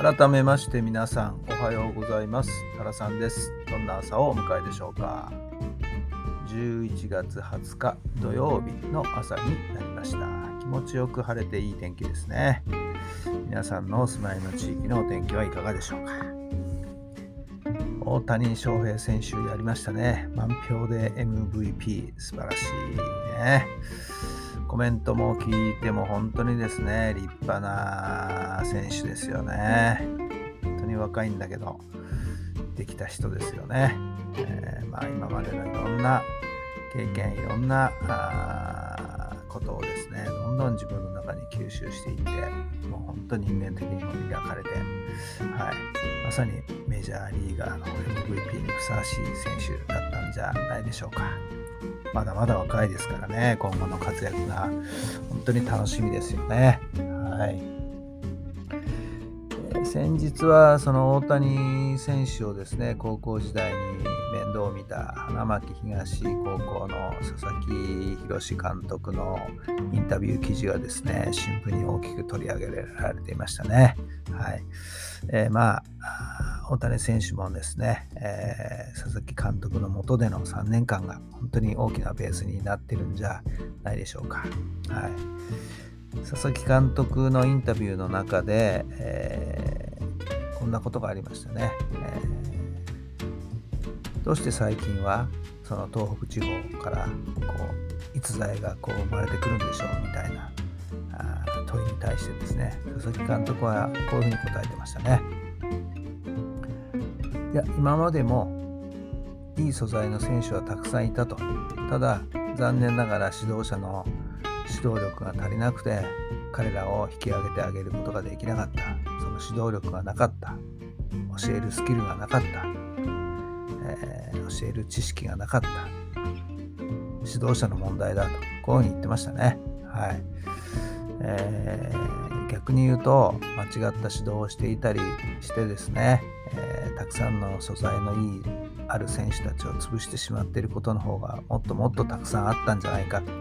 改めまして皆さんおはようございます。原さんです。どんな朝をお迎えでしょうか。11月20日土曜日の朝になりました。気持ちよく晴れていい天気ですね。皆さんのお住まいの地域のお天気はいかがでしょうか。大谷翔平選手やりましたね。満票で MVP 素晴らしいね。コメントも聞いても本当にですね、立派な選手ですよね。本当に若いんだけど、できた人ですよね。えー、まあ、今までのいろんな経験、いろんなことをですね、どんどん自分の中に吸収していって、もう本当に人間的にも磨かれて、はい、まさにメジャーリーガーの MVP にふさわしい選手だったんじゃないでしょうか。まだまだ若いですからね、今後の活躍が本当に楽しみですよね。はい。え、先日はその大谷選手をですね、高校時代に面倒を見た花巻東高校の佐々木宏監督のインタビュー記事がですね、新聞に大きく取り上げられていましたね。はい。えー、まあ、大谷選手もですね、えー、佐々木監督の下での3年間が本当に大きなベースになってるんじゃないでしょうか。はい、佐々木監督のインタビューの中で、えー、こんなことがありましたね、えー、どうして最近はその東北地方からこう逸材がこう生まれてくるんでしょうみたいな問いに対してですね佐々木監督はこういうふうに答えてましたね。いや今までもいい素材の選手はたくさんいたと。ただ残念ながら指導者の指導力が足りなくて彼らを引き上げてあげることができなかった。その指導力がなかった。教えるスキルがなかった、えー、教える知識がなかった。指導者の問題だとこういうふうに言ってましたね。はい、えー、逆に言うと間違った指導をしていたりしてですねえー、たくさんの素材のいいある選手たちを潰してしまっていることの方がもっともっとたくさんあったんじゃないか。と、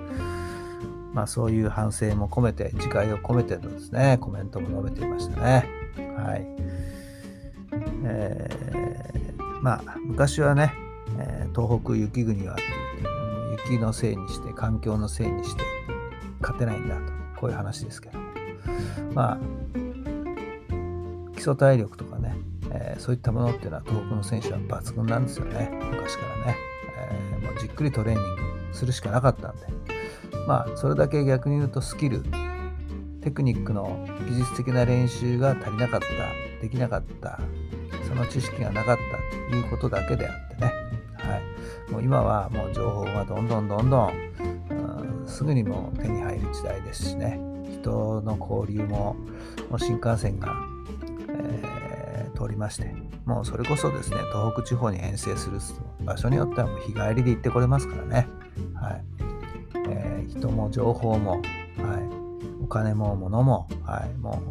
まあ、そういう反省も込めて自戒を込めてのですねコメントも述べていましたね。はい。えー、まあ昔はね、え、東北雪国は雪のせいにして環境のせいにして勝てないんだと。こういう話ですけど。まあ基礎体力とかねえー、そういったものっていうのは東北の選手は抜群なんですよね。昔からね、えー、もうじっくりトレーニングするしかなかったんで。まあそれだけ逆に言うとスキルテクニックの技術的な練習が足りなかったできなかったその知識がなかったということだけであってね、はい、もう今はもう情報がどんどんどんどん、すぐにも手に入る時代ですしね人の交流ももう新幹線が、えー通りまして、もうそれこそですね、東北地方に遠征する場所によってはもう日帰りで行ってこれますからね。はいえー、人も情報も、はい、お金も物も、はい、も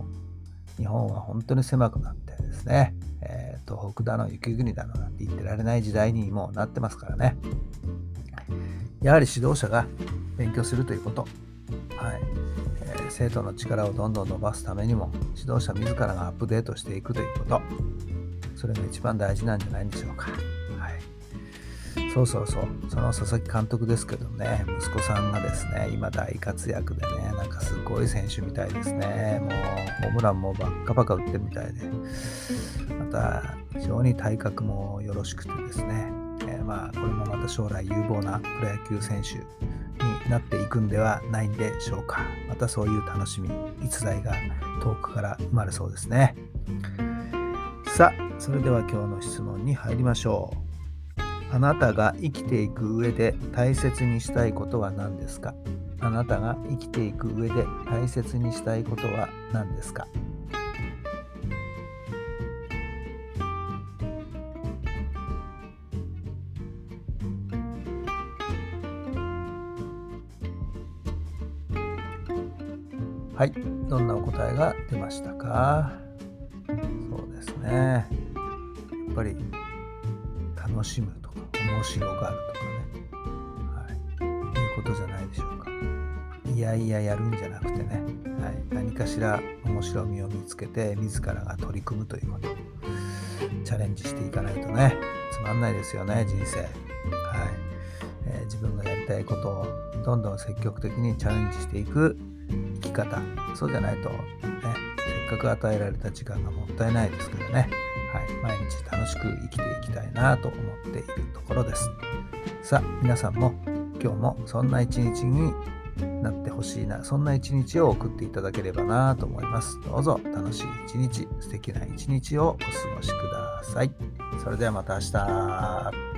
う日本は本当に狭くなってですね、えー、東北だの雪国だのなんて言ってられない時代にもうなってますからね。やはり指導者が勉強するということ、はい。え生徒の力をどんどん伸ばすためにも指導者自らがアップデートしていくということ。それが一番大事なんじゃないんでしょうか。はい、そうそうそう。その佐々木監督ですけどね息子さんがですね今大活躍でねなんかすごい選手みたいですね。もうホームランもばっかばか打ってるみたいで。また非常に体格もよろしくてですね、え、まあこれもまた将来有望なプロ野球選手なっていくんではないんでしょうか。またそういう楽しみ逸材が遠くから生まれそうですね。さあそれでは今日の質問に入りましょう。あなたが生きていく上で大切にしたいことは何ですか？あなたが生きていく上で大切にしたいことは何ですか？はい、どんなお答えが出ましたか？そうですね。やっぱり楽しむとか面白がるとかね、はい、いうことじゃないでしょうか。いやいややるんじゃなくてね、はい、何かしら面白みを見つけて自らが取り組むということ。チャレンジしていかないとね、つまんないですよね、人生。はい。えー、自分がやりたいことをどんどん積極的にチャレンジしていくき方そうじゃないと、ね、せっかく与えられた時間がもったいないですからね、はい、毎日楽しく生きていきたいなと思っているところです。さあ皆さんも今日もそんな一日になってほしいなそんな一日を送っていただければなと思います。どうぞ楽しい一日素敵な一日をお過ごしください。それではまた明日。